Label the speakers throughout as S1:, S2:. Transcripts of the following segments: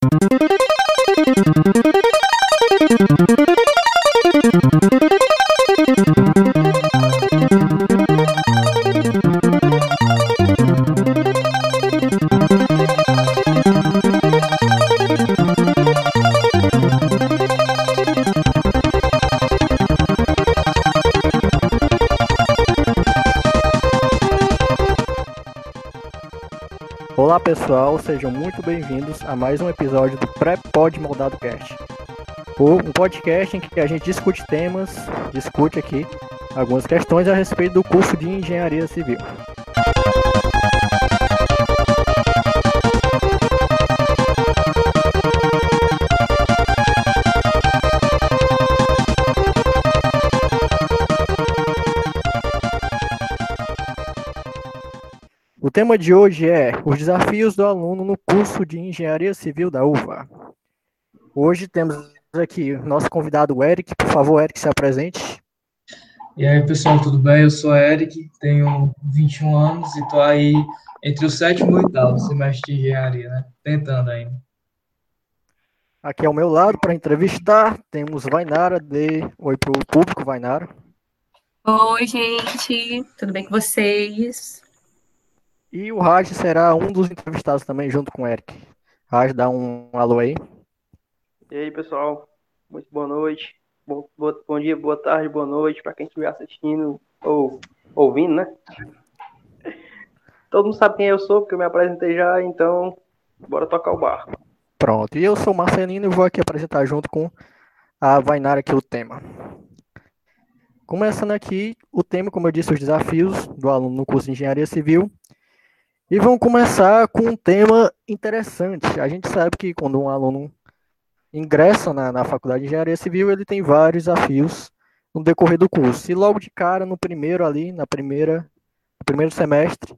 S1: Thank you. Pessoal, sejam muito bem-vindos a mais um episódio do Pré-Pod Moldado Cast. Um podcast em que a gente discute temas, discute aqui algumas questões a respeito do curso de Engenharia Civil. O tema de hoje é os desafios do aluno no curso de Engenharia Civil da UVA. Hoje temos aqui o nosso convidado Eric. Por favor, Eric, se apresente.
S2: E aí, pessoal, tudo bem? Eu sou Eric, tenho 21 anos e estou aí entre o sétimo e o oitavo semestre de engenharia, né? Tentando ainda.
S1: Aqui ao meu lado, para entrevistar, temos Vainara. De... Oi para o público, Vainara.
S3: Oi, gente, tudo bem com vocês?
S1: E o Raj será um dos entrevistados também, junto com o Eric. Raj, dá um alô aí.
S4: E aí, pessoal, muito boa noite. Bom, bom, dia, boa tarde, boa noite para quem estiver assistindo ou ouvindo, né? Todo mundo sabe quem eu sou, porque eu me apresentei já, então bora tocar o barco.
S1: Pronto, e eu sou Marcelino e vou aqui apresentar junto com a Vainara aqui o tema. Começando aqui, o tema, como eu disse, os desafios do aluno no curso de Engenharia Civil. E vamos começar com um tema interessante. A gente sabe que quando um aluno ingressa na, na faculdade de engenharia civil, ele tem vários desafios no decorrer do curso. E logo de cara, no primeiro ali, na primeira, no primeiro semestre,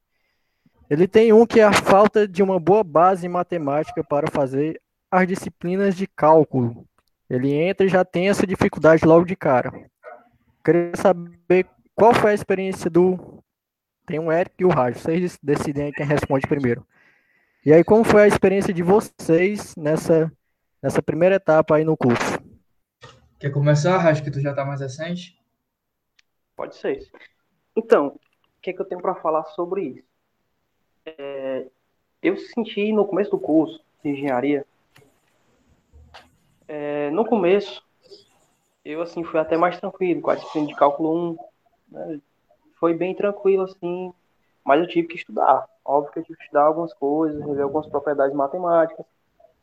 S1: ele tem um que é a falta de uma boa base em matemática para fazer as disciplinas de cálculo. Ele entra e já tem essa dificuldade logo de cara. Queria saber qual foi a experiência do tem o Eric e o Raj. Vocês decidem aí quem responde primeiro. E aí, como foi a experiência de vocês nessa, nessa primeira etapa aí no curso?
S2: Quer começar, Raj, que tu já tá mais recente?
S4: Pode ser. Então, o que, é que eu tenho para falar sobre isso? É, eu senti no começo do curso de engenharia, é, no começo, eu assim fui até mais tranquilo com a disciplina de cálculo 1, né, foi bem tranquilo, assim, mas eu tive que estudar. Óbvio que eu tive que estudar algumas coisas, rever algumas propriedades matemáticas.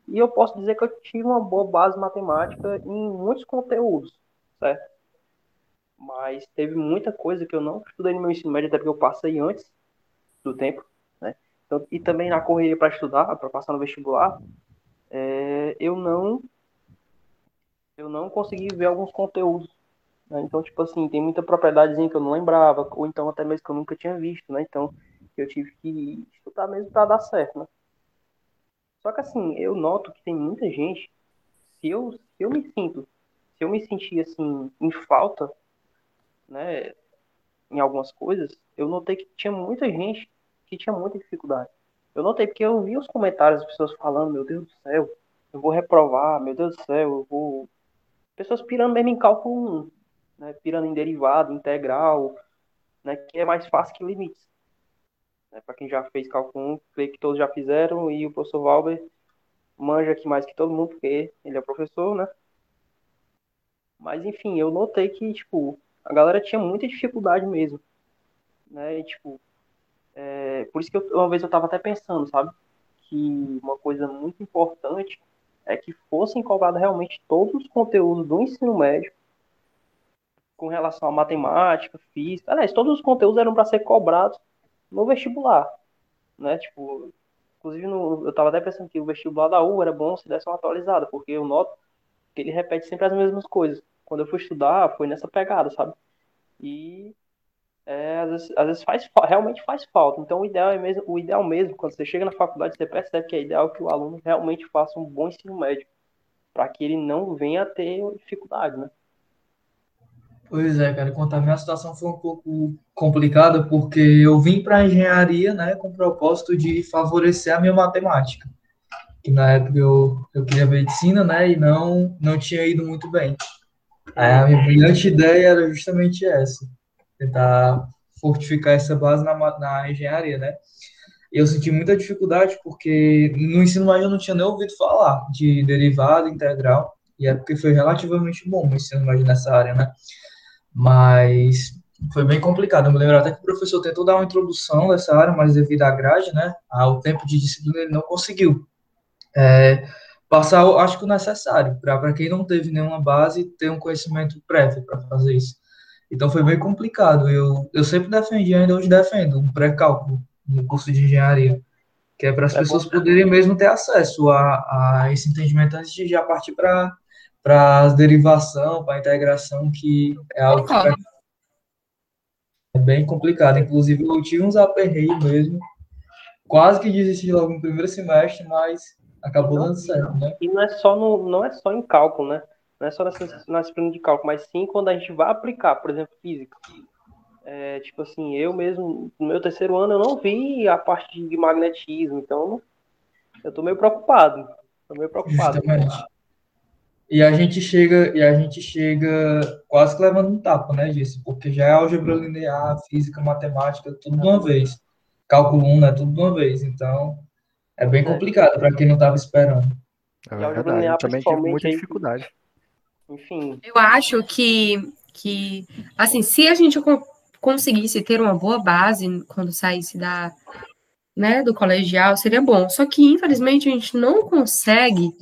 S4: E eu posso dizer que eu tive uma boa base matemática em muitos conteúdos, certo? Mas teve muita coisa que eu não estudei no meu ensino médio, até porque eu passei antes do tempo, né? Então, e também na correria para estudar, para passar no vestibular, é, eu não eu não consegui ver alguns conteúdos né? Então, tipo assim, tem muita propriedadezinha que eu não lembrava, ou então até mesmo que eu nunca tinha visto, né? Então, eu tive que estudar mesmo para dar certo, né? Só que assim, eu noto que tem muita gente, se eu, se eu me sinto, se eu me sentir assim, em falta, né, em algumas coisas, eu notei que tinha muita gente que tinha muita dificuldade. Eu notei porque eu vi os comentários das pessoas falando, meu Deus do céu, eu vou reprovar, meu Deus do céu, eu vou. Pessoas pirando mesmo em cálculo 1 né, pirando em derivado, integral, né, que é mais fácil que limites. Né, Para quem já fez cálculo 1, creio que todos já fizeram, e o professor Valber manja aqui mais que todo mundo, porque ele é professor, né? Mas, enfim, eu notei que, tipo, a galera tinha muita dificuldade mesmo, né? E, tipo, é, por isso que eu, uma vez eu tava até pensando, sabe? Que uma coisa muito importante é que fossem cobrados realmente todos os conteúdos do ensino médio com relação à matemática, física. Aliás, todos os conteúdos eram para ser cobrados no vestibular, né? Tipo, inclusive no, eu estava até pensando que o vestibular da U era bom se desse uma atualizada, porque eu noto que ele repete sempre as mesmas coisas. Quando eu fui estudar, foi nessa pegada, sabe? E é, às, vezes, às vezes faz realmente faz falta. Então o ideal é mesmo, o ideal mesmo, quando você chega na faculdade, você percebe que é ideal que o aluno realmente faça um bom ensino médio, para que ele não venha a ter dificuldade, né?
S2: Pois é, cara, quanto à minha situação foi um pouco complicada, porque eu vim para a engenharia, né, com o propósito de favorecer a minha matemática. que na época eu, eu queria medicina, né, e não, não tinha ido muito bem. Aí a minha brilhante ideia era justamente essa, tentar fortificar essa base na, na engenharia, né. Eu senti muita dificuldade porque no ensino médio eu não tinha nem ouvido falar de derivada integral, e é porque foi relativamente bom o ensino médio nessa área, né. Mas foi bem complicado. Eu me lembro até que o professor tentou dar uma introdução dessa área, mas devido à grade, né, ao tempo de disciplina, ele não conseguiu é, passar, acho que o necessário, para quem não teve nenhuma base, ter um conhecimento prévio para fazer isso. Então foi bem complicado. Eu, eu sempre defendi, ainda hoje defendo, um pré-cálculo no curso de engenharia, que é para as é pessoas bom. poderem mesmo ter acesso a, a esse entendimento antes de já partir para para a derivação, para a integração, que é algo que é bem complicado. Inclusive, eu tive uns aperreios mesmo. Quase que desisti logo no primeiro semestre, mas acabou dando certo, né?
S4: E não é só, no, não é só em cálculo, né? Não é só nessa, na disciplina de cálculo, mas sim quando a gente vai aplicar, por exemplo, física. É, tipo assim, eu mesmo, no meu terceiro ano, eu não vi a parte de magnetismo, então eu tô meio preocupado. Tô meio preocupado.
S2: Justamente. E a gente chega, e a gente chega quase que levando um tapa, né, disso, porque já é álgebra linear, física, matemática, tudo de uma vez. Cálculo 1, né, tudo de uma vez. Então, é bem complicado para quem não estava esperando.
S1: É verdade, eu também tive muita dificuldade.
S3: Enfim. Eu acho que, que assim, se a gente conseguisse ter uma boa base quando saísse da, né, do colegial, seria bom. Só que, infelizmente, a gente não consegue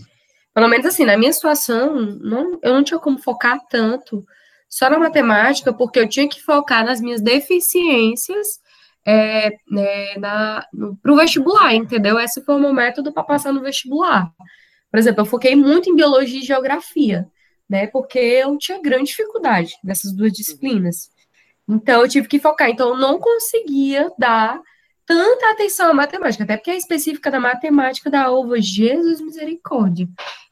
S3: pelo menos assim, na minha situação, não, eu não tinha como focar tanto só na matemática, porque eu tinha que focar nas minhas deficiências é, é, para o vestibular, entendeu? Esse foi o meu método para passar no vestibular. Por exemplo, eu foquei muito em biologia e geografia, né? Porque eu tinha grande dificuldade nessas duas disciplinas. Então, eu tive que focar. Então, eu não conseguia dar tanta atenção à matemática, até porque a específica da matemática da uva, Jesus misericórdia.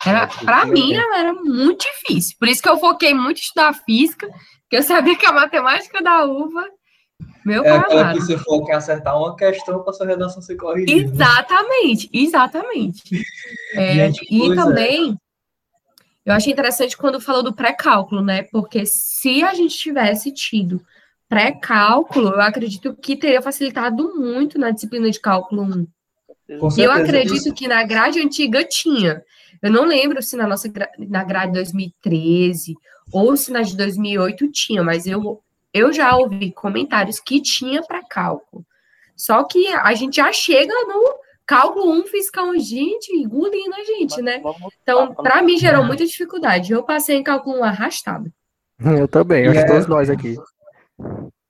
S3: Era, para mim, ela era muito difícil. Por isso que eu foquei muito em estudar física, porque eu sabia que a matemática da uva, meu
S2: é aquela que você foca em acertar uma questão para sua redação ser corrigida.
S3: Né? Exatamente, exatamente. É, Gente, e é. também, é. eu achei interessante quando falou do pré-cálculo, né? Porque se a gente tivesse tido pré-cálculo, eu acredito que teria facilitado muito na disciplina de cálculo 1. eu acredito que na grade antiga tinha. Eu não lembro se na nossa na grade 2013 ou se na de 2008 tinha, mas eu, eu já ouvi comentários que tinha para cálculo. Só que a gente já chega no cálculo 1 fiscal, gente, engolindo a gente, né? Então, para mim, gerou muita dificuldade. Eu passei em cálculo 1 arrastado.
S1: Eu também, acho que todos nós aqui.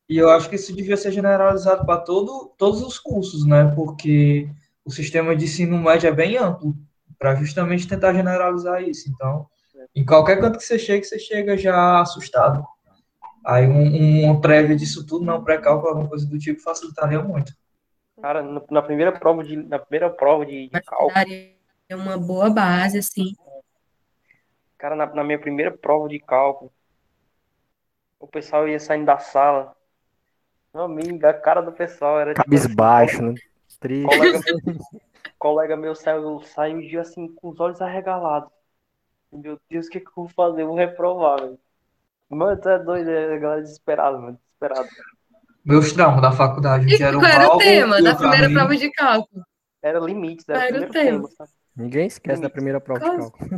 S2: E eu acho que isso devia ser generalizado para todo, todos os cursos, né? Porque o sistema de ensino médio é bem amplo, para justamente tentar generalizar isso. Então, em qualquer canto que você chegue, você chega já assustado. Aí um, uma prévia disso tudo, não pré-cálculo, alguma coisa do tipo, facilitaria muito.
S4: Cara, na primeira prova de, na primeira prova de, de cálculo.
S3: É uma boa base, assim.
S4: Cara, na, na minha primeira prova de cálculo, o pessoal ia saindo da sala. Meu amigo, a cara do pessoal era
S1: tipo, Cabisbaixo, assim, né?
S4: Triste. Colega meu, colega meu saiu, saiu dia assim com os olhos arregalados. Meu Deus, o que, que eu vou fazer? Eu vou reprovar, velho. Mano, tu é doido, é a galera desesperada, mano. Desesperado.
S2: Meus traumas da faculdade.
S3: E qual era o tema da primeira prova de cálculo?
S4: Era limites, era,
S3: era o tema. tema
S1: Ninguém esquece da primeira prova de cálculo.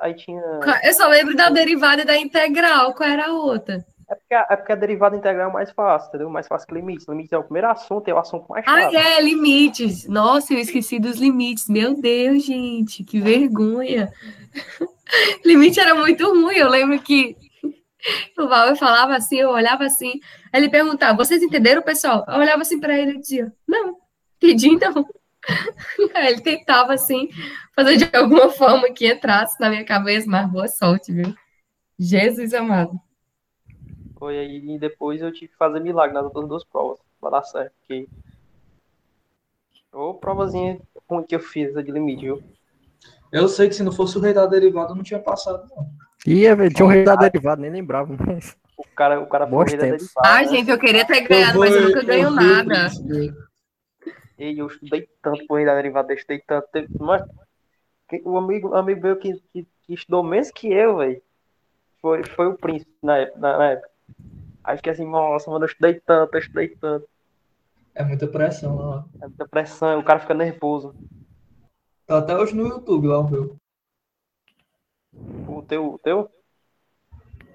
S4: Aí tinha...
S3: Eu só lembro da derivada e da integral. Qual era a outra?
S4: É porque, a, é porque a derivada integral é mais fácil, entendeu? Mais fácil que limites. Limites é o primeiro assunto, é o assunto mais fácil.
S3: Ah, é, limites. Nossa, eu esqueci dos limites. Meu Deus, gente, que vergonha. Limite era muito ruim. Eu lembro que o Val falava assim, eu olhava assim. Aí ele perguntava: vocês entenderam, pessoal? Eu olhava assim para ele e dizia: não, entendi então. Ele tentava, assim, fazer de alguma forma que entrasse na minha cabeça, mas boa sorte, viu? Jesus amado.
S4: Foi aí, e depois eu tive que fazer milagre nas outras duas provas, pra dar certo, porque... Ô, provazinha ruim que eu fiz de limite, viu?
S2: Eu sei que se não fosse o rei da derivada, eu não tinha passado, não.
S1: Ia, velho, tinha o rei da derivada, nem lembrava. Mas...
S4: O cara, o cara foi o rei da derivada.
S3: Ah, né? gente, eu queria ter ganhado, mas eu nunca ganho nada.
S4: E eu estudei tanto por da derivada, eu estudei tanto. Mas O amigo, amigo meu que, que, que estudou menos que eu, velho, foi, foi o príncipe na época. Na, na época. Aí fiquei assim, nossa, mano, eu estudei tanto, eu estudei tanto.
S2: É muita pressão lá.
S4: É muita pressão, o cara fica nervoso.
S2: Tá até hoje no YouTube lá meu.
S4: O teu, o teu?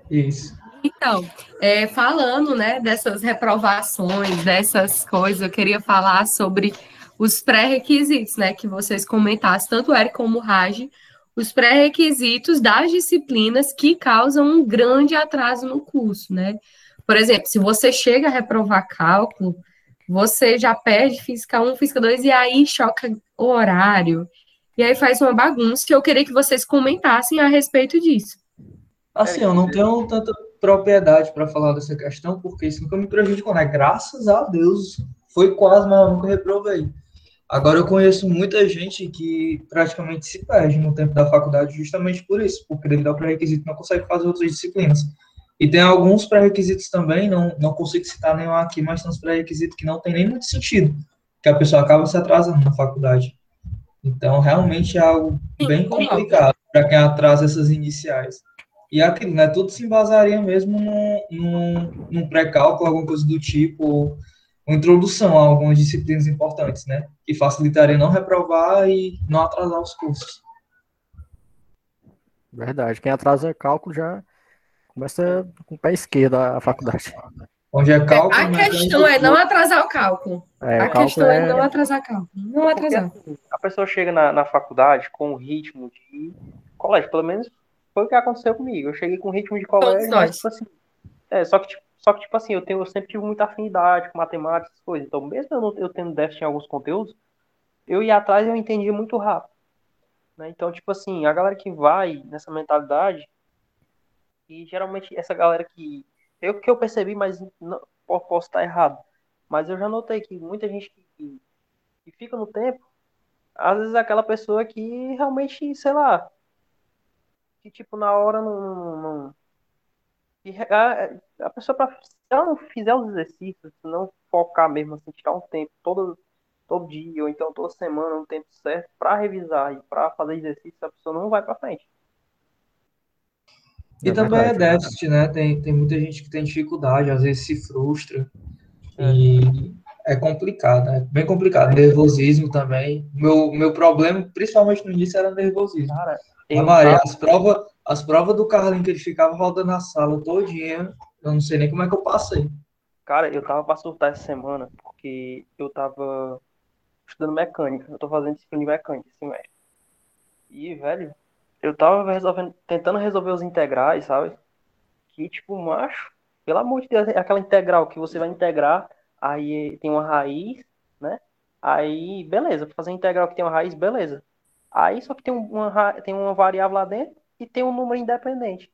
S2: Isso.
S3: Então, é, falando né, dessas reprovações, dessas coisas, eu queria falar sobre os pré-requisitos, né, que vocês comentassem, tanto o Eric como o Raj, os pré-requisitos das disciplinas que causam um grande atraso no curso, né? Por exemplo, se você chega a reprovar cálculo, você já perde física 1, física 2 e aí choca o horário. E aí faz uma bagunça que eu queria que vocês comentassem a respeito disso.
S2: Assim, eu não tenho tanta propriedade para falar dessa questão, porque isso nunca me prejudicou, né? Graças a Deus, foi quase, mas eu nunca reprovei. Agora eu conheço muita gente que praticamente se perde no tempo da faculdade justamente por isso, porque devido ao pré-requisito não consegue fazer outras disciplinas. E tem alguns pré-requisitos também, não, não consigo citar nenhum aqui, mas tem uns pré-requisitos que não tem nem muito sentido, que a pessoa acaba se atrasando na faculdade. Então, realmente é algo bem complicado para quem atrasa essas iniciais. E aquilo, né? Tudo se embasaria mesmo num, num, num pré-cálculo, alguma coisa do tipo, uma introdução a algumas disciplinas importantes, né? Que facilitaria não reprovar e não atrasar os cursos.
S1: Verdade. Quem atrasa cálculo já começa com o pé esquerdo a faculdade.
S2: Onde é cálculo.
S3: A questão é não atrasar o cálculo.
S1: É,
S3: a
S1: cálculo
S3: questão é...
S1: é-
S3: não atrasar cálculo. Não atrasar.
S4: Porque, assim, a pessoa chega na, na faculdade com o ritmo de colégio, pelo menos foi o que aconteceu comigo. Eu cheguei com ritmo de colégio, mas, tipo assim, é, só que, tipo, só que, tipo assim, eu, tenho, eu sempre tive muita afinidade com matemática, essas coisas. Então, mesmo eu, não, eu tendo déficit em alguns conteúdos, eu ia atrás e eu entendia muito rápido. Né? Então, tipo assim, a galera que vai nessa mentalidade, e geralmente essa galera que. Eu que eu percebi, mas não, po- posso estar errado. Mas eu já notei que muita gente que, que fica no tempo, às vezes é aquela pessoa que realmente, sei lá, que tipo, na hora não. não- que a, a pessoa, pra, se ela não fizer os exercícios, se não focar mesmo, assim, tirar um tempo todo, todo dia, ou então toda semana, um tempo certo, pra revisar e pra fazer exercício, a pessoa não vai pra frente.
S2: E
S1: É
S2: também é
S1: verdade.
S2: déficit, né? Tem, tem muita gente que tem dificuldade, às vezes se frustra. E é complicado, é bem complicado. Nervosismo também. Meu, meu problema, principalmente no início, era nervosismo.
S4: Cara, eu
S2: Maria, as provas as prova do Carlinhos que ele ficava rodando a sala todinha, eu não sei nem como é que eu passei.
S4: Cara, eu tava pra surtar essa semana, porque eu tava estudando mecânica. Eu tô fazendo disciplina de mecânica esse semestre. E, velho, eu tava resolvendo, tentando resolver os integrais, sabe? Que, tipo, macho, pelo amor de Deus, é aquela integral que você vai integrar, aí tem uma raiz, né? Aí, beleza, fazer integral que tem uma raiz, beleza. Aí só que tem uma, tem uma variável lá dentro e tem um número independente.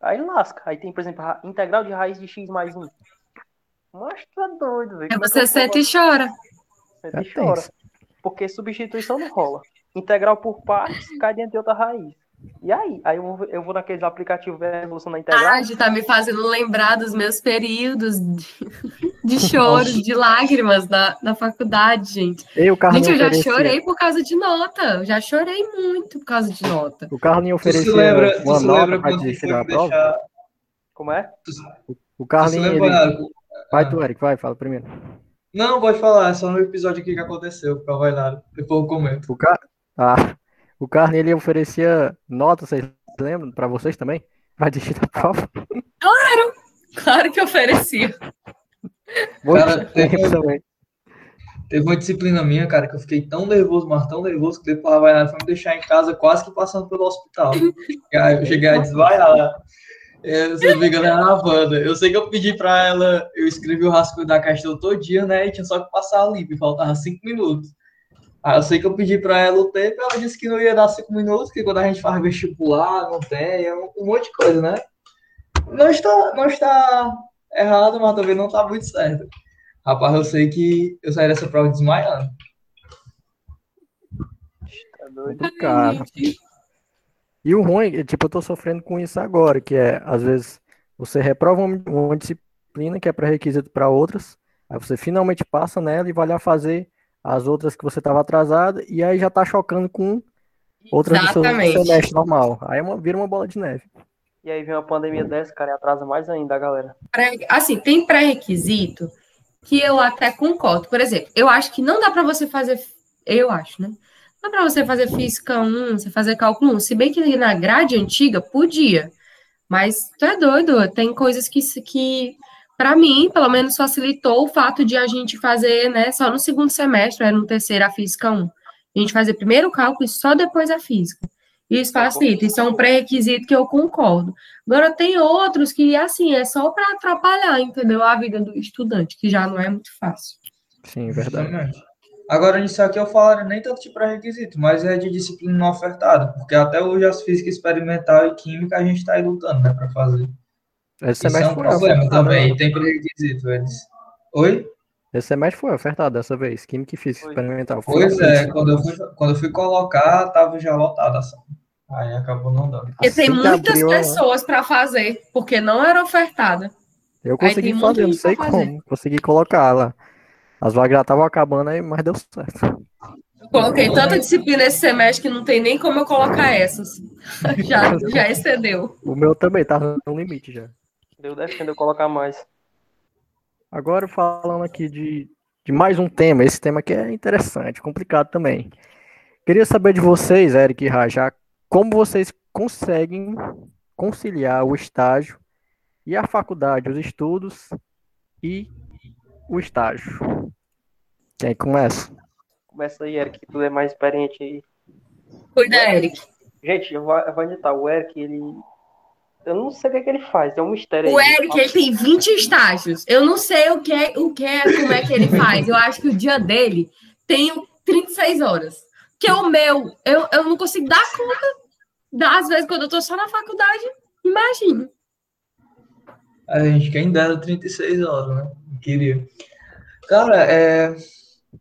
S4: Aí lasca. Aí tem, por exemplo, ra- integral de raiz de x mais 1. Mas é doido, velho. É
S3: você senta e chora.
S4: Senta
S1: É
S4: e chora. Porque substituição não rola. Integral por partes cai dentro de outra raiz. E aí? Aí eu vou, eu vou naqueles aplicativos de resolução da integral.
S3: Ah, tá me fazendo lembrar dos meus períodos de, de choros, de lágrimas na, na faculdade, gente.
S1: E o
S3: Gente, eu já
S1: oferecia,
S3: chorei por causa de nota. Eu já chorei muito por causa de nota.
S1: o
S2: Tu se
S1: oferecia
S2: lembra, tu
S1: uma
S2: se
S1: nota
S2: lembra
S1: para
S2: quando tu foi
S1: da
S2: me
S1: prova.
S2: deixar.
S4: Como é?
S2: Tu,
S1: O
S2: se
S1: Carlinhos,
S2: lembra,
S1: ele... Vai tu, Eric, vai, fala primeiro.
S2: Não, pode falar, é só no episódio aqui que aconteceu com a Bailardo. Depois eu comento.
S1: O, Car... ah, o Carlinhos, ele oferecia nota, vocês lembram, para vocês também? Vai desistir da prova?
S3: Claro que oferecia.
S1: Muito
S2: Cara,
S1: tempo
S2: teve-
S1: também.
S2: Teve uma disciplina minha, cara, que eu fiquei tão nervoso, mas tão nervoso, que depois a Bailardo foi me deixar em casa quase que passando pelo hospital. Aí eu cheguei a desvaiar lá. É, Se não me engano, era a Wanda. Eu sei que eu pedi pra ela, eu escrevi o rascunho da questão todo dia, né? E tinha só que passar limpo, e faltava cinco minutos. Aí eu sei que eu pedi pra ela o tempo, ela disse que não ia dar cinco minutos, que quando a gente faz vestibular, não tem, é um, um monte de coisa, né? Não está, não está errado, mas também não está muito certo. Rapaz, eu sei que eu saí dessa prova desmaiando.
S4: Tá doido.
S1: Complicado. E o ruim, é, tipo, eu tô sofrendo com isso agora, que é, às vezes, você reprova uma, disciplina que é pré-requisito para outras, aí você finalmente passa nela e vai lá fazer as outras que você estava atrasado, e aí já tá chocando com outras no seu semestre normal. Aí é uma, vira uma bola de neve.
S4: E aí vem uma pandemia dessa, cara, e atrasa mais ainda a galera.
S3: Assim, tem pré-requisito que eu até concordo. Por exemplo, eu acho que não dá para você fazer, eu acho, né? Não dá para você fazer física 1, você fazer cálculo 1. Se bem que na grade antiga podia. Mas tu é doido, tem coisas que, que para mim, pelo menos, facilitou o fato de a gente fazer, né, só no segundo semestre, era no terceiro a física 1. A gente fazer primeiro o cálculo e só depois a física. Isso facilita, isso é um pré-requisito que eu concordo. Agora, tem outros que, assim, é só para atrapalhar, entendeu? A vida do estudante, que já não é muito fácil.
S1: Sim, verdade.
S2: Agora, nisso aqui eu falaria nem tanto de pré-requisito, mas é de disciplina não ofertada, porque até hoje as física experimental e química a gente está aí lutando, né, para fazer.
S1: Esse Isso é um
S2: problema também, né? tem pré-requisito, eles. Oi?
S1: Esse semestre foi ofertado dessa vez, Química e Física Experimental.
S2: Pois é, quando eu, fui, quando eu fui colocar, tava já lotada a sala. Aí acabou não dando.
S3: Porque assim tem muitas abriu, pessoas para fazer, porque não era ofertada.
S1: Eu consegui fazer, não sei como. Consegui colocar lá. As vagas já estavam acabando aí, mas deu certo.
S3: Eu coloquei tanta disciplina esse semestre que não tem nem como eu colocar essas. já, já excedeu.
S1: O meu também tava no limite já.
S4: Deu defendo eu colocar mais.
S1: Agora falando aqui de, de mais um tema, esse tema aqui é interessante, complicado também. Queria saber de vocês, Eric e Rajá, como vocês conseguem conciliar o estágio e a faculdade, os estudos e o estágio. Quem começa?
S4: Começa aí, Eric, tu é mais experiente aí.
S3: Cuida, Eric.
S4: Gente, eu vou, eu vou editar. O Eric, ele eu não sei o que, é que ele faz, é um mistério.
S3: O Eric, ele tem 20 estágios. Eu não sei o que, é, o que é, como é que ele faz. Eu acho que o dia dele tem 36 horas. Que o meu, eu, eu não consigo dar conta. Das vezes, quando eu tô só na faculdade, imagina.
S2: A gente quem dera 36 horas, né? Queria. Cara, é.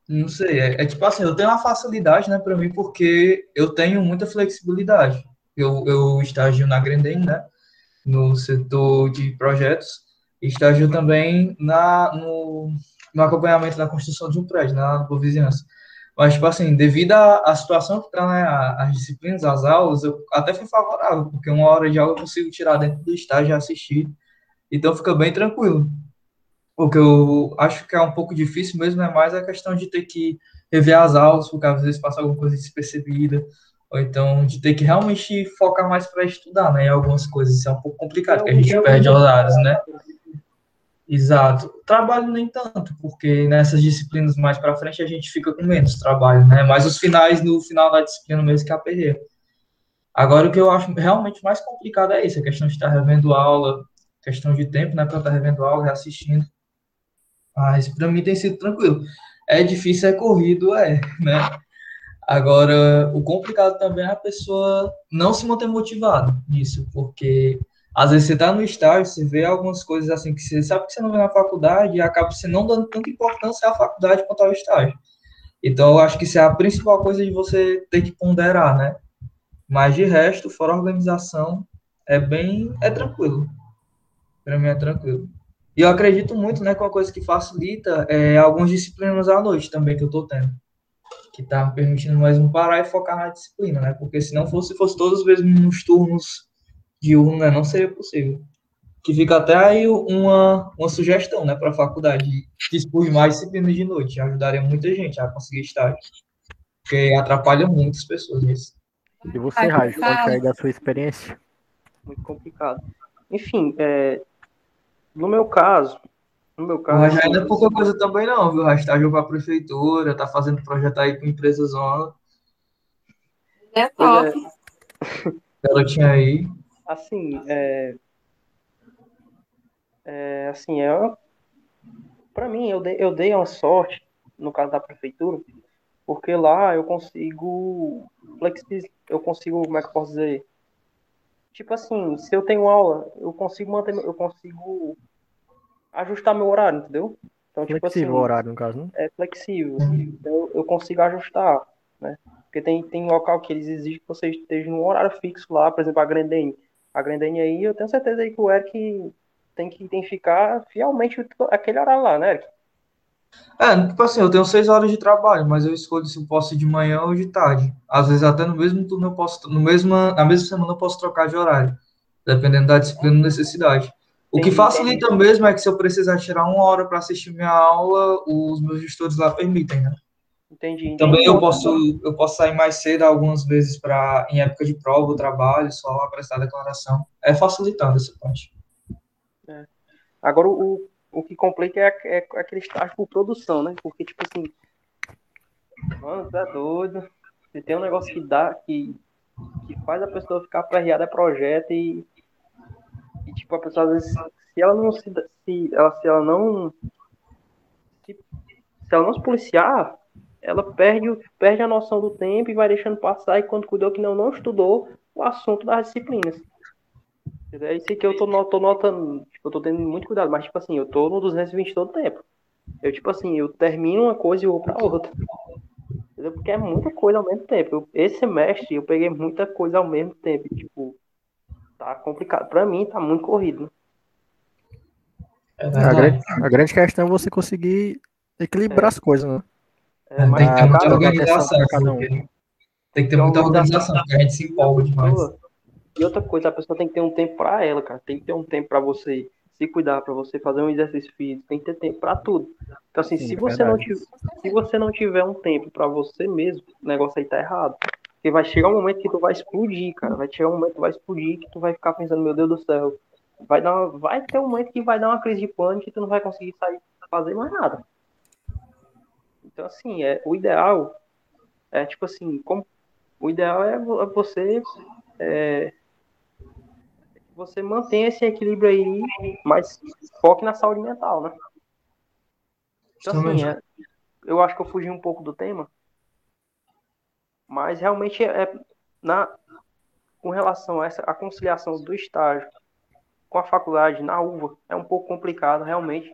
S2: Não sei, é, é, tipo assim, eu tenho uma facilidade, né, para mim, porque eu tenho muita flexibilidade. Eu, eu estagio na Grendem, né? no setor de projetos e estágio também na, no, no acompanhamento da construção de um prédio, na vizinhança. Mas, tipo assim, devido à, situação que está, né, as disciplinas, as aulas, eu até fui favorável, porque uma hora de aula eu consigo tirar dentro do estágio e assistir. Então, fica bem tranquilo. O que eu acho que é um pouco difícil mesmo é mais a questão de ter que rever as aulas, porque às vezes passa alguma coisa despercebida, ou então de ter que realmente focar mais para estudar, né, em algumas coisas. Isso é um pouco complicado, porque a gente perde horários, né? Exato. Trabalho nem tanto, porque nessas disciplinas mais para frente a gente fica com menos trabalho, né? Mas os finais, no final da disciplina mesmo que é a perder. Agora, o que eu acho realmente mais complicado é isso, a questão de estar revendo aula, questão de tempo, né, para estar revendo aula, reassistindo. Mas para mim tem sido tranquilo. É difícil, é corrido, é, né? Agora, o complicado também é a pessoa não se manter motivado nisso, porque às vezes você está no estágio, você vê algumas coisas assim que você sabe que você não vê na faculdade e acaba você não dando tanta importância à faculdade quanto ao estágio. Então, eu acho que isso é a principal coisa de você ter que ponderar, né? Mas de resto, fora organização, é bem. é tranquilo. Para mim é tranquilo. E eu acredito muito, né, com a coisa que facilita é, algumas disciplinas à noite também que eu estou tendo que está permitindo mais um parar e focar na disciplina, né? Porque se não fosse, fosse todos os mesmos turnos de urna, né? não seria possível. Que fica até aí uma, uma sugestão, né, para a faculdade, expor mais disciplinas de noite, ajudaria muita gente a conseguir estágio, porque atrapalha muitas pessoas nisso.
S1: E você, Raj, qual é da sua experiência?
S4: Muito complicado. Enfim, é, no meu caso, no meu caso.
S2: Mas ainda é pouca coisa também, não, viu? Estágio para a prefeitura, tá fazendo projeto aí com empresa zona.
S3: É top.
S2: Ela tinha aí.
S4: Assim, é. é assim, é. Para mim, eu dei, eu dei uma sorte, no caso da prefeitura, porque lá eu consigo flexibilizar, eu consigo, como é que eu posso dizer? Tipo assim, se eu tenho aula, eu consigo manter, eu consigo ajustar meu horário, entendeu?
S1: Então, tipo flexível assim, o horário, no caso, né?
S4: É flexível. Então, eu consigo ajustar, né? Porque tem, tem local que eles exigem que você esteja num horário fixo lá, por exemplo, a Grandene. A Grandene aí, eu tenho certeza aí que o Eric tem que identificar fielmente aquele horário lá, né, Eric?
S2: É, tipo assim, eu tenho seis horas de trabalho, mas eu escolho se eu posso ir de manhã ou de tarde. Às vezes até no mesmo turno eu posso, no mesma, na mesma semana eu posso trocar de horário, dependendo da disciplina e necessidade. O que facilita mesmo é que se eu precisar tirar uma hora para assistir minha aula, os meus gestores lá permitem, né?
S4: Entendi. entendi.
S2: Também eu posso, eu posso sair mais cedo algumas vezes para em época de prova, trabalho, só lá prestar declaração. É facilitando essa parte.
S4: É. Agora o, o que complica é, é aquele estágio por produção, né? Porque, tipo assim, mano, tá doido. Se tem um negócio que dá, que, que faz a pessoa ficar perreada é projeto e, e, tipo, a pessoa às vezes, se ela não se, se ela, se ela não se, se ela não se policiar, ela perde, perde a noção do tempo e vai deixando passar, e quando cuidou que não, não estudou o assunto das disciplinas. É isso que eu tô, tô notando, tipo, eu tô tendo muito cuidado, mas, tipo assim, eu tô no 220 todo tempo. Eu, tipo assim, eu termino uma coisa e vou pra outra. Entendeu? Porque é muita coisa ao mesmo tempo. Eu, esse semestre eu peguei muita coisa ao mesmo tempo. Tipo, tá complicado. Pra mim, tá muito corrido. Né?
S1: É a, grande, a, grande, questão é você conseguir equilibrar é. as coisas, né?
S2: É, mas tem que ter muita organização. Um. Tem que ter muita organização, porque a gente se empolga demais.
S4: E outra coisa, a pessoa tem que ter um tempo para ela, cara. Tem que ter um tempo para você se cuidar, para você fazer um exercício físico, tem que ter tempo para tudo. Então assim, Sim, se você não tiver, se você não tiver um tempo para você mesmo, o negócio aí tá errado. Porque vai chegar um momento que tu vai explodir, cara. Vai chegar um momento que tu vai explodir que tu vai ficar pensando, meu Deus do céu. Vai dar uma, vai ter um momento que vai dar uma crise de pânico e tu não vai conseguir sair fazer mais nada. Então assim, é o ideal é tipo assim, como o ideal é você é, você mantém esse equilíbrio aí, mas foque na saúde mental, né? Então, assim, é, eu acho que eu fugi um pouco do tema, mas realmente é, é na, com relação a essa a conciliação do estágio com a faculdade na UVA é um pouco complicado realmente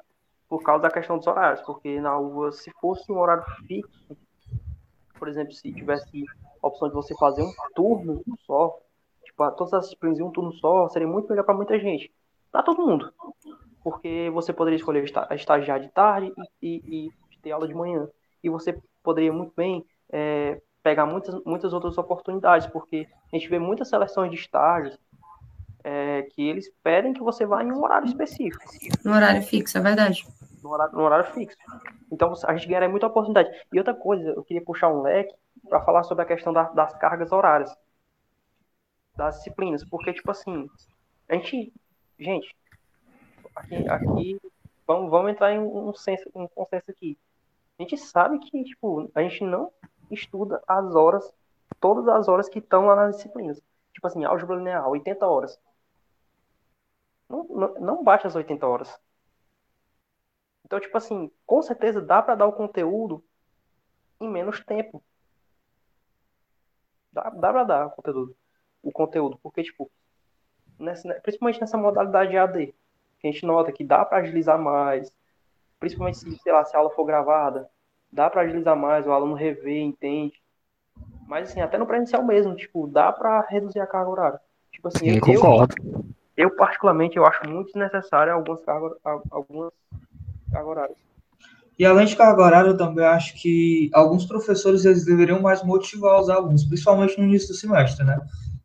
S4: por causa da questão dos horários, porque na UVA se fosse um horário fixo, por exemplo, se tivesse a opção de você fazer um turno só, tipo, todas as disciplinas em um turno só, seria muito melhor para muita gente. Para todo mundo. Porque você poderia escolher estagiar de tarde e, e, e, ter aula de manhã. E você poderia muito bem é, pegar muitas, muitas outras oportunidades, porque a gente vê muitas seleções de estágios é, que eles pedem que você vá em um horário específico.
S3: No horário fixo, é verdade.
S4: No horário, no horário fixo. Então a gente ganharia muita oportunidade. E outra coisa, eu queria puxar um leque para falar sobre a questão da, das cargas horárias das disciplinas, porque, tipo assim, a gente, gente, aqui, aqui vamos, vamos entrar em um, senso, um consenso aqui. A gente sabe que, tipo, a gente não estuda as horas, todas as horas que estão lá nas disciplinas. Tipo assim, álgebra linear, 80 horas. Não, não, não bate as 80 horas. Então, tipo assim, com certeza dá para dar o conteúdo em menos tempo. Dá, dá pra dar o conteúdo o conteúdo, porque, tipo, nessa, né, principalmente nessa modalidade AD, que a gente nota que dá para agilizar mais, principalmente se, sei lá, se a aula for gravada, dá para agilizar mais, o aluno rever, entende. Mas, assim, até no presencial mesmo, tipo, dá para reduzir a carga horária. Tipo assim,
S1: Sim, eu, concordo.
S4: Eu, particularmente, eu acho muito necessário algumas cargas, algumas cargas horárias.
S2: E além de carga horária, eu também acho que alguns professores eles deveriam mais motivar os alunos, principalmente no início do semestre, né?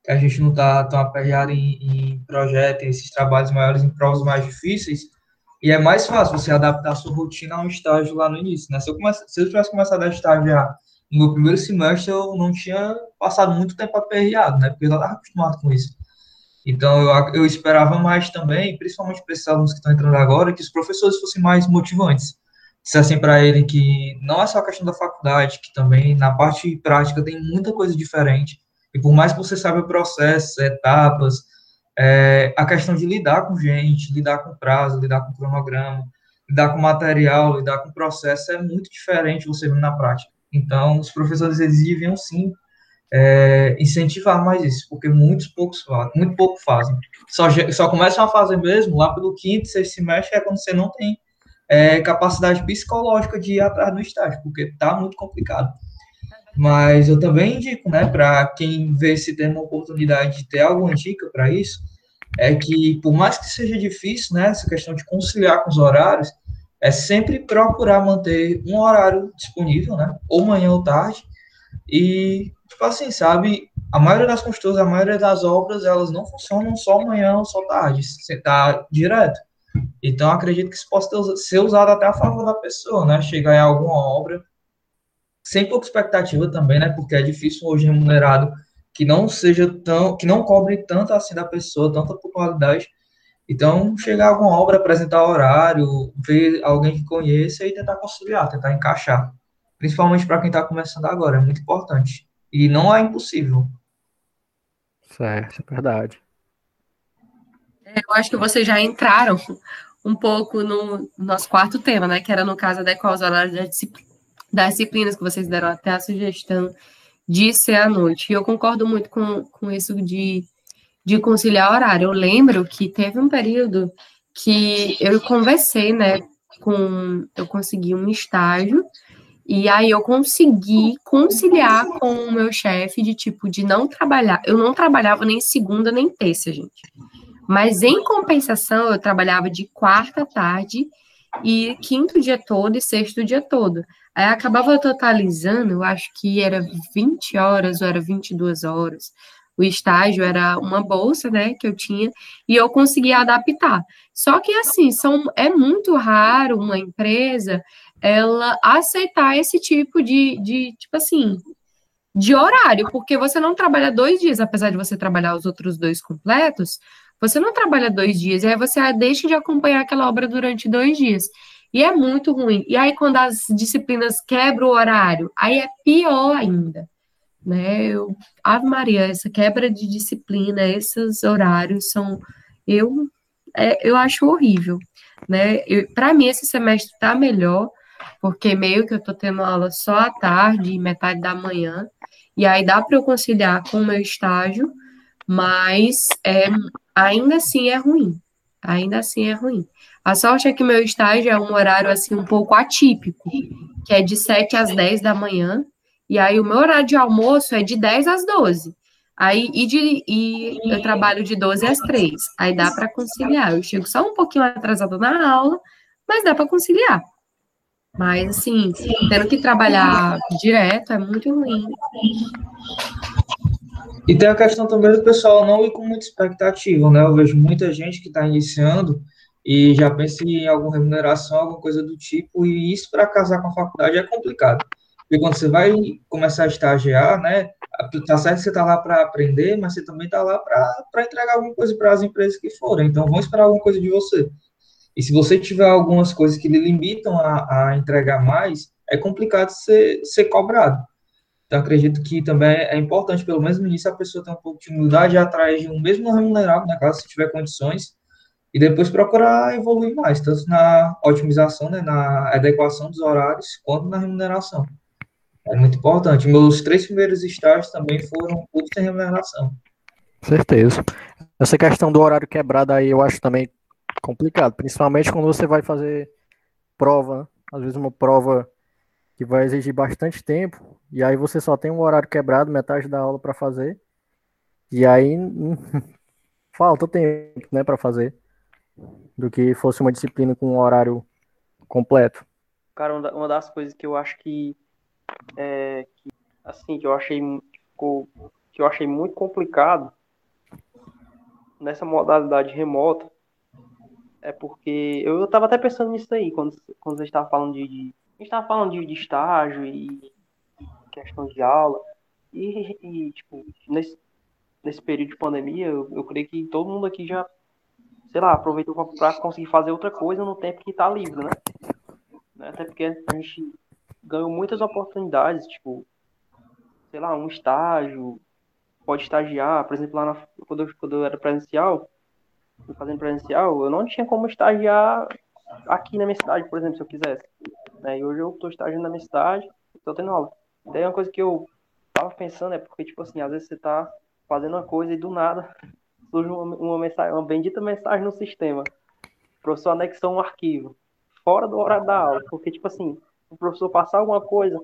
S2: que a gente não está tão aperreado em, em projetos, esses trabalhos maiores, em provas mais difíceis, e é mais fácil você adaptar a sua rotina a um estágio lá no início, né? Se eu, comece, se eu tivesse começado a estagiar no meu primeiro semestre, eu não tinha passado muito tempo aperreado, né? Porque eu já estava acostumado com isso. Então, eu, eu esperava mais também, principalmente para esses alunos que estão entrando agora, que os professores fossem mais motivantes. Dissessem para ele que não é só a questão da faculdade, que também na parte prática tem muita coisa diferente, e por mais que você saiba o processo, etapas, é, a questão de lidar com gente, lidar com prazo, lidar com cronograma, lidar com material, lidar com processo é muito diferente você ver na prática. Então, os professores eles deviam sim é, incentivar mais isso, porque muitos poucos muito pouco fazem. Só, só começam a fazer mesmo lá pelo quinto, sexto semestre, é quando você não tem é, capacidade psicológica de ir atrás do estágio, porque está muito complicado. Mas eu também indico, né, para quem vê se tem uma oportunidade de ter alguma dica para isso, é que por mais que seja difícil, né, essa questão de conciliar com os horários, é sempre procurar manter um horário disponível, né? Ou manhã ou tarde. E, tipo assim, sabe, a maioria das construções, a maioria das obras, elas não funcionam só manhã ou só tarde, você tá direto. Então, acredito que isso possa ter, ser usado até a favor da pessoa, né? Chegar em alguma obra, sem pouca expectativa também, né? Porque é difícil hoje remunerado que não seja tão, que não cobre tanto assim da pessoa, tanta popularidade. Então, chegar a alguma obra, apresentar horário, ver alguém que conheça e tentar conciliar, tentar encaixar. Principalmente para quem está começando agora, é muito importante. E não é impossível.
S1: Certo, é verdade.
S3: É, eu acho que vocês já entraram um pouco no nosso quarto tema, né? Que era no caso adequar os horários das disciplinas que vocês deram até a sugestão de ser à noite. E eu concordo muito com, com isso de, de conciliar horário. Eu lembro que teve um período que eu conversei, né? Com eu consegui um estágio e aí eu consegui conciliar com o meu chefe de tipo de não trabalhar. Eu não trabalhava nem segunda nem terça, gente. Mas em compensação, eu trabalhava de quarta tarde e quinto dia todo e sexto dia todo. Aí acabava totalizando, eu acho que era 20 horas ou era 22 horas. O estágio era uma bolsa, né, que eu tinha, e eu conseguia adaptar. Só que, assim, são, é muito raro uma empresa ela aceitar esse tipo de, de tipo assim, de horário, porque você não trabalha dois dias, apesar de você trabalhar os outros dois completos, você não trabalha dois dias, e aí você deixa de acompanhar aquela obra durante dois dias. E é muito ruim. E aí, quando as disciplinas quebram o horário, aí é pior ainda. Né? Eu, Ave Maria, essa quebra de disciplina, esses horários são. Eu, é, eu acho horrível. Né? Para mim, esse semestre está melhor, porque meio que eu estou tendo aula só à tarde e metade da manhã, e aí dá para eu conciliar com o meu estágio, mas é, ainda assim é ruim. Ainda assim é ruim. A sorte é que meu estágio é um horário assim um pouco atípico, que é de 7 às 10 da manhã, e aí o meu horário de almoço é de 10 às 12. Aí, e, de, e eu trabalho de 12 às 3. Aí dá para conciliar. Eu chego só um pouquinho atrasado na aula, mas dá para conciliar. Mas, assim, tendo que trabalhar direto é muito ruim.
S2: E tem a questão também do pessoal não ir com muita expectativa, né? Eu vejo muita gente que está iniciando e já pensa em alguma remuneração, alguma coisa do tipo, e isso para casar com a faculdade é complicado. Porque quando você vai começar a estagiar, né? Tá certo que você tá lá para aprender, mas você também tá lá para entregar alguma coisa para as empresas que forem. Então, vão esperar alguma coisa de você. E se você tiver algumas coisas que lhe limitam a, a entregar mais, é complicado ser, ser cobrado. Então, acredito que também é importante, pelo menos no início, a pessoa ter um pouco de humildade atrás de um mesmo remunerado, né, caso, se tiver condições, e depois procurar evoluir mais, tanto na otimização, né, na adequação dos horários, quanto na remuneração. É muito importante. Meus três primeiros estágios também foram todos sem remuneração.
S1: Certeza. Essa questão do horário quebrado aí, eu acho também complicado, principalmente quando você vai fazer prova, né? às vezes uma prova que vai exigir bastante tempo, e aí você só tem um horário quebrado, metade da aula para fazer, e aí falta tempo, né, para fazer, do que fosse uma disciplina com um horário completo.
S4: Cara, uma das coisas que eu acho que, é, que assim, que eu achei que eu achei muito complicado nessa modalidade remota é porque eu estava até pensando nisso aí, quando, quando a gente estava falando de, de, A gente estava falando de, de, estágio e questão de aula. E, e tipo, nesse, nesse período de pandemia, eu, eu creio que todo mundo aqui já, sei lá, aproveitou para conseguir fazer outra coisa no tempo que está livre, né? Até porque a gente ganhou muitas oportunidades, tipo, sei lá, um estágio, pode estagiar, por exemplo, lá na, quando, eu, quando eu era presencial, fazendo presencial, eu não tinha como estagiar aqui na minha cidade, por exemplo, se eu quisesse. Né? E hoje eu estou estagiando na minha cidade, estou tendo aula. Daí uma coisa que eu tava pensando é porque, tipo assim, às vezes você tá fazendo uma coisa e do nada surge uma, uma mensagem, uma bendita mensagem no sistema. O professor anexou um arquivo fora do horário da aula, porque, tipo assim, o professor passar alguma coisa,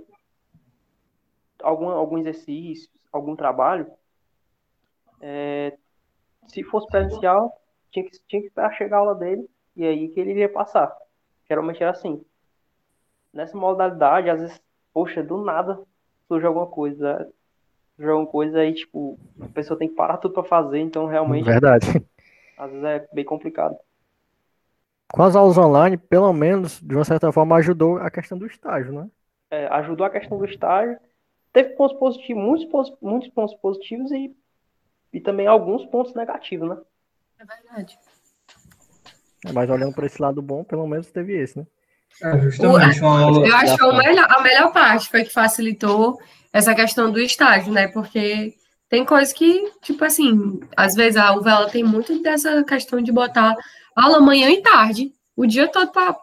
S4: algum, algum exercício, algum trabalho, é, se fosse presencial, tinha que, tinha que esperar chegar a aula dele e aí que ele iria passar. geralmente era assim. Nessa modalidade, às vezes, poxa, do nada surge alguma coisa. Surge alguma coisa aí, tipo, a pessoa tem que parar tudo pra fazer, então realmente,
S1: Verdade.
S4: às vezes é bem complicado.
S1: Com as aulas online, pelo menos, de uma certa forma, ajudou a questão do estágio, né?
S4: É, ajudou a questão do estágio. Teve pontos positivos, muitos, muitos pontos positivos e, e também alguns pontos negativos, né?
S3: É verdade.
S1: Mas olhando por esse lado bom, pelo menos teve esse, né?
S2: É, justamente uma aula.
S3: Eu acho que o melhor- a melhor parte foi que facilitou essa questão do estágio, né? Porque tem coisas que, tipo assim, às vezes a UV ela tem muito dessa questão de botar aula manhã e tarde, o dia todo para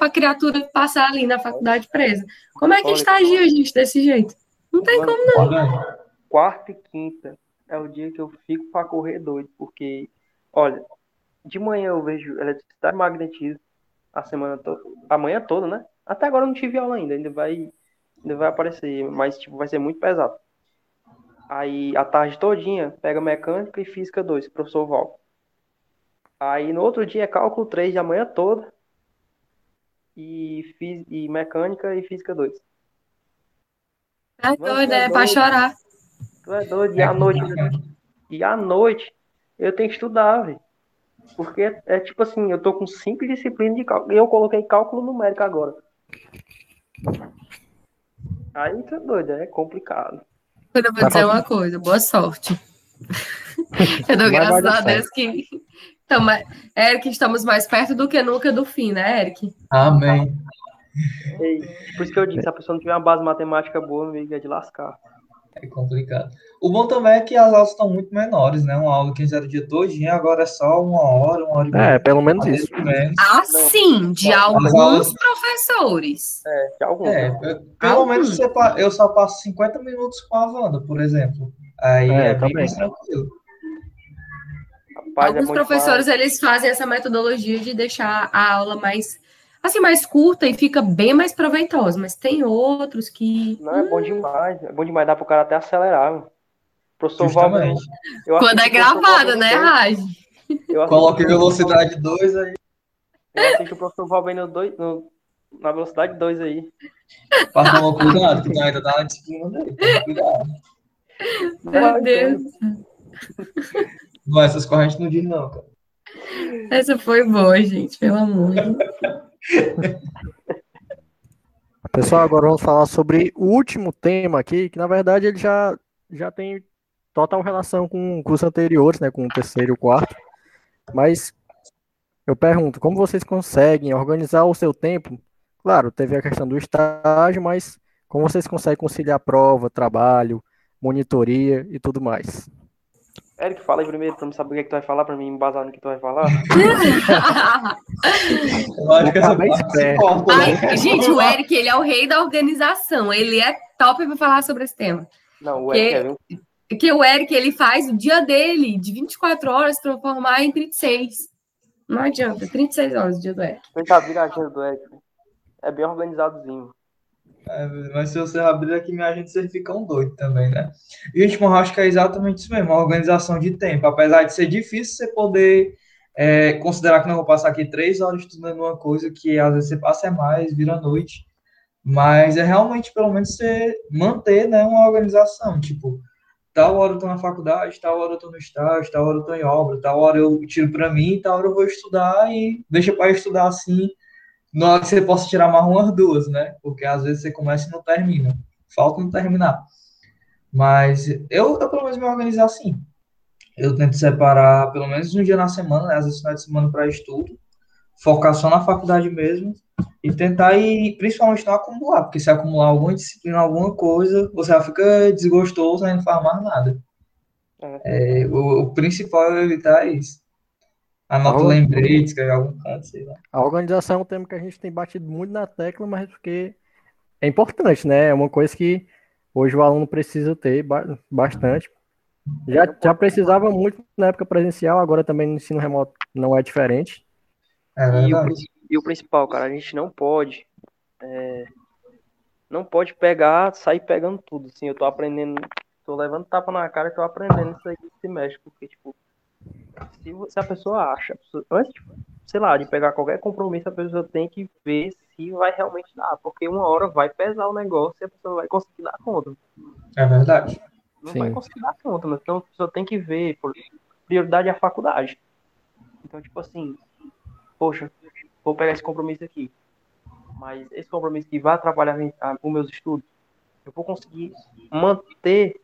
S3: a criatura passar ali na faculdade presa. Como é que estagia, gente, desse jeito? Não tem como.
S2: Olha,
S4: quarta e quinta é o dia que eu fico para correr doido, porque, olha, de manhã eu vejo eletricidade e magnetismo a semana toda, a manhã toda, né? Até agora eu não tive aula ainda, ainda vai, ainda vai aparecer, mas tipo, vai ser muito pesado. Aí a tarde todinha pega mecânica e física 2, professor Val. Aí no outro dia é cálculo 3 de a manhã toda e, fí- e mecânica e física 2.
S3: É doido, é pra chorar.
S4: Tu é doido, e
S2: é
S4: à noite. E à noite eu tenho que estudar, velho. Porque é, é tipo assim, eu tô com cinco disciplinas de cálculo. E eu coloquei cálculo numérico agora. Aí tu é doido, é complicado.
S3: Eu vou
S1: Tá
S3: dizer uma coisa, boa sorte. Eu dou graças a Deus que. Então, mas, Eric, estamos mais perto do que nunca do fim, né, Eric?
S2: Amém.
S4: E, por isso que eu disse, se a pessoa não tiver uma base matemática boa, meu amigo, é de lascar.
S2: É complicado. O bom também é que as aulas estão muito menores, né? Uma aula que era o dia todinho, agora é só uma hora, uma hora e
S1: É,
S2: meia.
S1: pelo menos isso.
S2: menos.
S3: Assim, de
S4: Não,
S3: alguns
S2: aulas-
S3: professores.
S4: É, de algum.
S2: É, eu- pelo
S3: Alguns.
S2: menos pa- eu só passo 50 minutos com a Wanda, por exemplo. Aí
S1: É,
S2: é, bem
S1: também.
S2: mais tranquilo.
S4: Rapaz,
S3: Alguns
S4: é
S3: professores,
S4: demais.
S3: eles fazem essa metodologia de deixar a aula mais, assim, mais curta e fica bem mais proveitosa, mas tem outros que...
S4: Não, é bom demais. É bom demais, dá pro cara até acelerar. Professor eu
S3: Quando é gravado, né. Raj?
S2: Coloque velocidade 2 aí.
S4: Eu assisto o professor Valber no dois, no, na velocidade 2 aí.
S2: Passa tomar cuidado, que ainda tá na disciplina dele. Cuidado.
S3: Meu Deus.
S2: Não essas correntes não diz não, cara.
S3: Essa foi boa, gente, pelo amor de Deus.
S1: Pessoal, agora vamos falar sobre o último tema aqui, que na verdade ele já, já tem total relação com, com os anteriores, né, com o terceiro e o quarto. Mas eu pergunto, como vocês conseguem organizar o seu tempo? Claro, teve a questão do estágio, mas como vocês conseguem conciliar prova, trabalho, monitoria e tudo mais?
S4: Eric, fala aí primeiro pra eu saber o que, é que tu vai falar, pra mim embasar no que tu vai falar.
S2: Eu acho que essa parte corta, né?
S3: Ai, gente, o Eric, ele é o rei da organização. Ele é top para falar sobre esse tema.
S4: Não, o
S3: Que-
S4: Eric é, viu?
S3: Porque o Eric, ele faz o dia dele de 24 horas transformar em 36. Não adianta, 36 horas o dia do Eric.
S4: Tentar virar a agenda do Eric. É bem organizadozinho.
S2: É, mas se você abrir aqui minha agenda, vocês ficam doidos também, né? Gente, eu acho que é exatamente isso mesmo, organização de tempo. Apesar de ser difícil você poder é, considerar que não vou passar aqui três horas estudando uma coisa que às vezes você passa é mais, vira noite. Mas é realmente, pelo menos, você manter né, uma organização. Tipo, tal hora eu tô na faculdade, tal hora eu tô no estágio, tal hora eu tô em obra, tal hora eu tiro para mim, tal hora eu vou estudar e deixa para estudar assim na hora que você possa tirar mais umas duas, né? Porque às vezes você começa e não termina. Falta não terminar. Mas eu, eu pelo menos me organizo assim. Eu tento separar pelo menos um dia na semana, né? às vezes final de semana para estudo, focar só na faculdade mesmo e tentar ir, principalmente não acumular, porque se acumular alguma disciplina, alguma coisa, você já fica desgostoso, né? Não faz mais nada. É, o, o principal é evitar isso. Anota lembretes, que é algum canto, sei lá.
S1: A organização é um tema que a gente tem batido muito na tecla, mas porque é importante, né? É uma coisa que hoje o aluno precisa ter ba- bastante. Já, já precisava muito na época presencial, agora também no ensino remoto não é diferente.
S2: É
S4: E o, e o principal, cara, a gente não pode. é, não pode pegar, sair pegando tudo. Assim, eu tô aprendendo, tô levando tapa na cara e tô aprendendo isso aí esse semestre. Porque, tipo, se, se a pessoa acha, antes, sei lá, de pegar qualquer compromisso, a pessoa tem que ver se vai realmente dar, porque uma hora vai pesar o negócio e a pessoa vai conseguir dar conta.
S2: É verdade.
S4: Não
S1: Sim.
S4: vai conseguir dar conta, mas então a pessoa tem que ver, por- prioridade é a faculdade. Então, tipo assim, poxa, vou pegar esse compromisso aqui, mas esse compromisso que vai atrapalhar os meus estudos, eu vou conseguir manter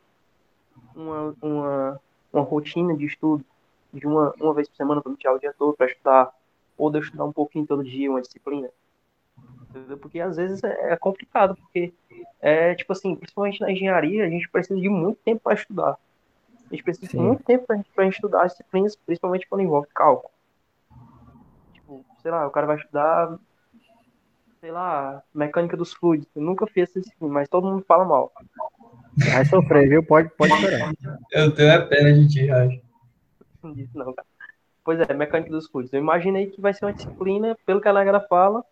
S4: uma, uma, uma rotina de estudo de uma, uma vez por semana para me tirar o dia todo para estudar, ou de eu estudar um pouquinho todo dia, uma disciplina. Entendeu? Porque às vezes é é complicado, porque é tipo assim, principalmente na engenharia, a gente precisa de muito tempo para estudar. A gente precisa de
S1: Sim.
S4: muito tempo para gente estudar as disciplinas, principalmente quando envolve cálculo. Tipo, sei lá, o cara vai estudar, sei lá, mecânica dos fluidos. Eu nunca fiz essa disciplina, mas todo mundo fala mal.
S1: Vai sofrer, viu? Pode, pode esperar.
S2: Eu tenho é pena de ti, Raj.
S4: Não disse não, cara. Pois é, mecânica dos fluidos. Eu imaginei que vai ser uma disciplina, pelo que a regra fala,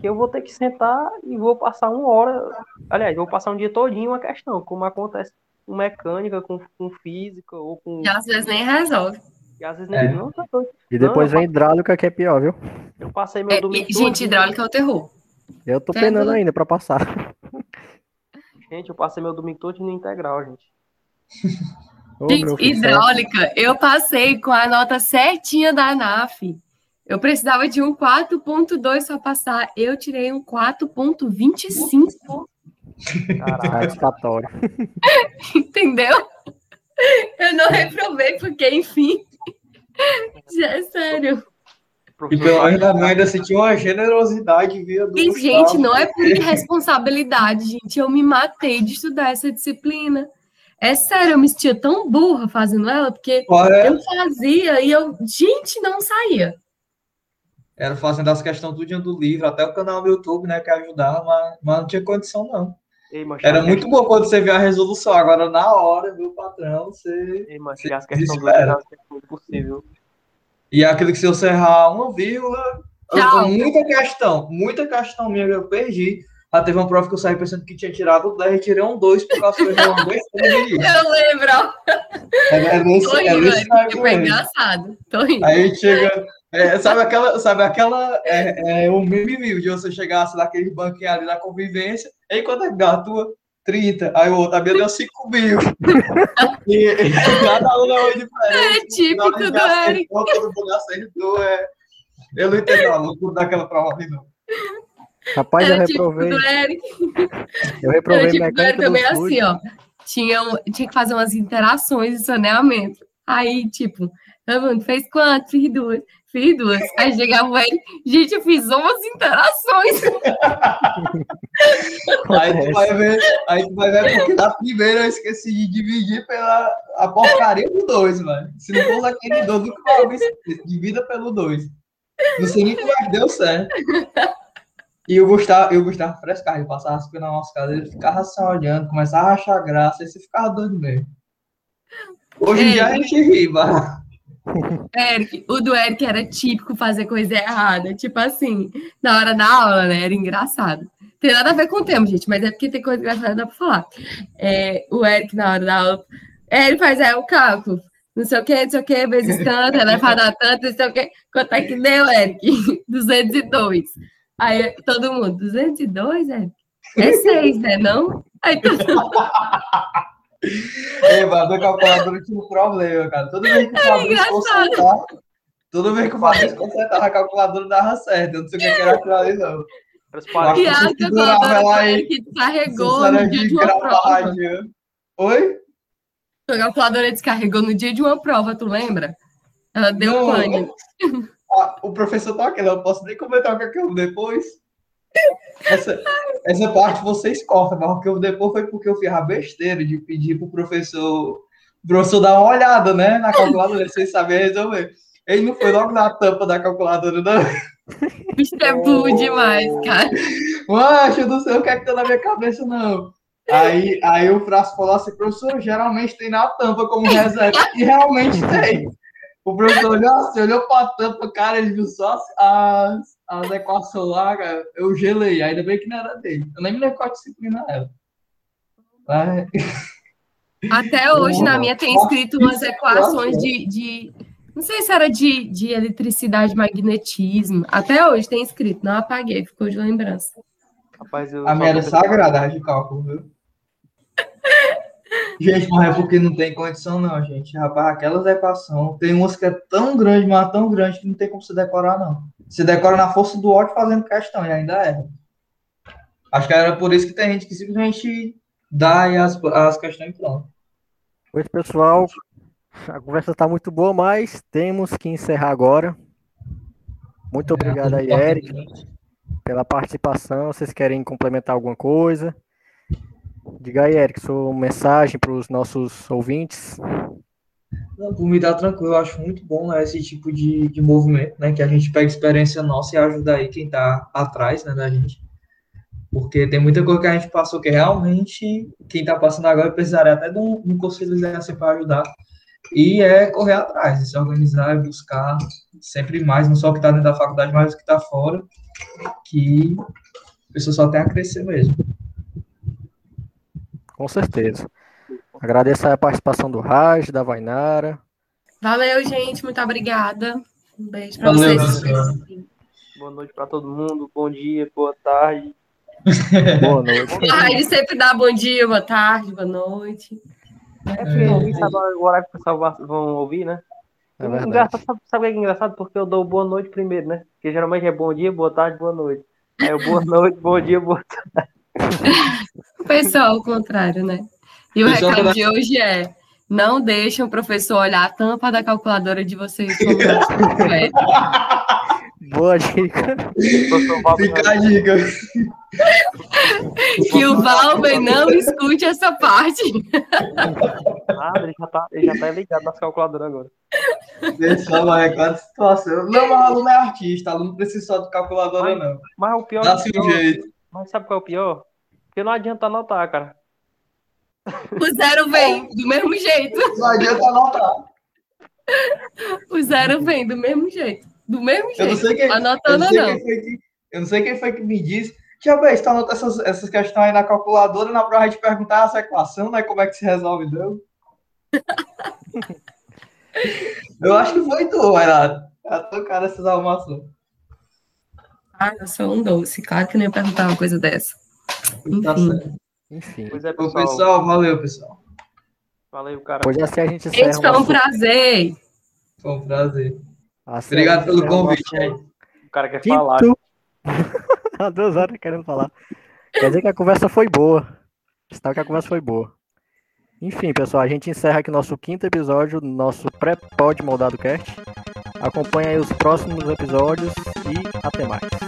S4: que eu vou ter que sentar e vou passar uma hora. Aliás, vou passar um dia todinho uma questão, como acontece com mecânica, com, com física, ou com.
S3: E às vezes nem resolve.
S4: E às vezes nem.
S2: É.
S4: Não, tá doido.
S1: E depois
S4: Não,
S1: vem hidráulica, que é pior, viu?
S4: Eu passei meu
S3: É,
S4: domingo.
S3: gente, hidráulica é o terror.
S1: Eu tô
S3: Tá
S1: penando ainda pra passar.
S4: Gente, eu passei meu domingo todo no integral, gente.
S1: Filho,
S3: hidráulica, eu passei com a nota certinha da ANAF. Eu precisava de um 4.2 para passar. Eu tirei um 4.25,
S4: Caralho.
S3: Entendeu? Eu não reprovei, porque, enfim. Já é sério.
S2: E pelo menos na minha ainda senti uma generosidade via do
S3: E,
S2: Gustavo.
S3: gente, não é por irresponsabilidade, gente. Eu me matei de estudar essa disciplina. É sério, eu me sentia tão burra fazendo ela, porque
S2: é?
S3: eu fazia e eu, gente, não saía.
S2: Era fazendo as questões tudinho do livro, até o canal do YouTube, né, que ajudava, mas, mas não tinha condição, não.
S4: Ei, mancho,
S2: Era muito bom quando você vê a resolução, agora na hora, meu patrão, você...
S4: Ei, mancho, e as questões do é muito possível.
S2: E aquilo que se você errar uma vírgula,
S3: Tchau.
S2: muita questão, muita questão minha eu perdi. Já teve uma prova que eu saí pensando que tinha tirado 10 e tirei um 2 por causa que eu errei uma vez.
S3: Eu lembro.
S2: É, é nesse,
S3: Tô
S2: é
S3: rindo,
S2: nesse
S3: Eric,
S2: naipe
S3: foi engraçado. Tô rindo.
S2: Aí chega. é, sabe aquela. Sabe aquela. É, é, o meme mil de você chegasse naquele banquinho ali na convivência. Aí quanto é que dá a tua? 30. Aí o outro, a minha deu 5 mil. e, e cada um é diferente.
S3: É típico do Eric.
S2: Todo mundo acertou. É... Eu não entendo a loucura daquela prova ali, não.
S1: Rapaz, eu
S3: Era típico
S1: reprovei.
S3: do Eric.
S1: Eu
S3: Era
S1: reprovei
S3: do Eric
S1: mecânica
S3: também
S1: dos
S3: assim, ó. Tinha, tinha que fazer umas interações de saneamento. Aí, tipo, tá bom, fez quanto? Fiz duas. Fiz duas. Aí chegava o Eric, gente, eu fiz 11 interações.
S2: Aí tu vai ver, aí tu vai ver porque na primeira eu esqueci de dividir pela a porcaria do 2, mano. Se não fosse aquele 2, nunca esquece. Divida pelo 2. Não sei nem como é que deu certo. E o Gustavo, e o Gustavo frescava, ele passava as coisas na nossa casa, ele ficava assim olhando, começava a achar graça, aí você ficava doido mesmo. Hoje em dia a gente ri.
S3: Eric, o do Eric era típico fazer coisa errada. Tipo assim, na hora da aula, né? Era engraçado. Tem nada a ver com o tema, gente, mas é porque tem coisa engraçada dá pra falar. É, o Eric, na hora da aula, é, ele faz é, o cálculo. Não sei o que, não sei o que, vezes tanto, elevado a tanto, não sei o que. Quanto é que deu, Eric? 202. Aí todo mundo, 202, Eric? É 6, né? Não? Aí todo
S2: Ei, mano, meu calculador tinha um problema, cara. Toda vez que o Fabrício
S3: engraçado.
S2: consertava, toda vez que o Fabrício consertava, a calculadora dava certo. Eu não sei o que que era aquilo ali, não.
S3: E
S2: que
S3: a calculadora. Eric descarregou no dia
S2: de
S3: uma prova.
S2: Oi?
S3: A calculadora descarregou no dia de uma prova, tu lembra? Ela deu
S2: Não. Ah, o professor tá aqui, eu não posso nem comentar o que é que eu depois. Essa, essa parte vocês cortam, mas o que eu depois foi porque eu fiz a besteira de pedir pro professor, professor dar uma olhada, né, na calculadora, vocês sabem resolver. Ele não foi logo na tampa da calculadora, não.
S3: Bicho é burro demais, cara.
S2: Macho, eu não sei o que é que tá na minha cabeça, não. Aí, aí o Frasco falou assim, professor, geralmente tem na tampa como reserva. E realmente tem. O professor olhou assim, olhou pra tampa, cara, ele viu só as, as, as equações lá, cara. Eu gelei, ainda bem que não era dele. Eu nem me lembro qual disciplina era. Mas,
S3: Até hoje, na minha, tem escrito umas equações de, de Não sei se era de, de eletricidade, magnetismo. Até hoje tem escrito, não apaguei, ficou de lembrança.
S2: Rapaz, a minha era sagrada de cálculo, viu? Gente, mas é porque não tem condição, não, gente. Rapaz, aquelas equações, tem umas que é tão grande, mas tão grande que não tem como se decorar, não. Se decora na força do ódio fazendo questão, e ainda é. Acho que era por isso que tem gente que simplesmente dá as, as questões pronto.
S1: Pois, pessoal, a conversa está muito boa, mas temos que encerrar agora. Muito obrigado aí, Eric, pela participação. Vocês querem complementar alguma coisa? Diga aí, Eric, sua mensagem para os nossos ouvintes.
S2: Não, por me dar tranquilo, eu acho muito bom né, esse tipo de, de movimento, né? Que a gente pega experiência nossa e ajuda aí quem está atrás né, da gente. Porque tem muita coisa que a gente passou que realmente quem está passando agora precisaria até de um, um conselho assim, para ajudar. E é correr atrás, se organizar e buscar sempre mais, não só o que está dentro da faculdade, mas o que está fora, que a pessoa só tem a crescer mesmo.
S1: Com certeza. Agradeço a participação do Raj, da Vainara.
S3: Valeu, gente. Muito obrigada. Um beijo para vocês.
S4: Boa noite para todo mundo. Bom dia, boa tarde.
S1: boa noite.
S3: Ah, ele sempre dá bom dia, boa tarde, boa noite.
S4: É porque ninguém sabe o horário que o pessoal vão ouvir, né? É engraçado, sabe, sabe o que é engraçado? Porque eu dou boa noite primeiro, né? Porque geralmente é bom dia, boa tarde, boa noite. Aí eu boa noite, bom dia, boa tarde.
S3: Foi só o contrário, né? E o recado pra... de hoje é: não deixem o professor olhar a tampa da calculadora de vocês como
S1: Boa dica.
S2: Fica a dica.
S3: que o Valber não escute essa parte.
S4: Nada, ele já tá, ele já tá ligado nas calculadoras agora.
S2: Pessoal, é quase situação. Não, mas aluno é artista, aluno não precisa só de calculadora,
S4: mas,
S2: não.
S4: Mas o pior
S2: Dá é um jeito.
S4: Mas sabe qual é o pior? Porque não adianta anotar, cara.
S3: O zero vem do mesmo jeito.
S2: Não adianta anotar.
S3: O zero vem do mesmo jeito. Do mesmo jeito. Eu
S2: não sei quem,
S3: Anotando
S2: eu não. Que, eu não sei quem foi que me disse. Bem, você anota essas, essas questões aí na calculadora, na prova de perguntar essa equação, né? Como é que se resolve, não? eu acho que foi tu, Renato. Já tô cara essas arrumações.
S3: Ah, eu sou um doce. Claro que eu nem ia perguntar uma coisa dessa. Tá
S1: Enfim.
S2: Pois é, pessoal. pessoal. Valeu, pessoal.
S4: Valeu, cara.
S1: Pois assim a gente encerra.
S3: Esse foi um prazer.
S2: Foi um prazer. Assim Obrigado pelo convite aí.
S4: O cara quer falar.
S1: Há duas horas querendo falar. Quer dizer que a conversa foi boa. Está que a conversa foi boa. Enfim, pessoal, a gente encerra aqui nosso quinto episódio, nosso pré-pod moldado cast. Acompanhe aí os próximos episódios e até mais.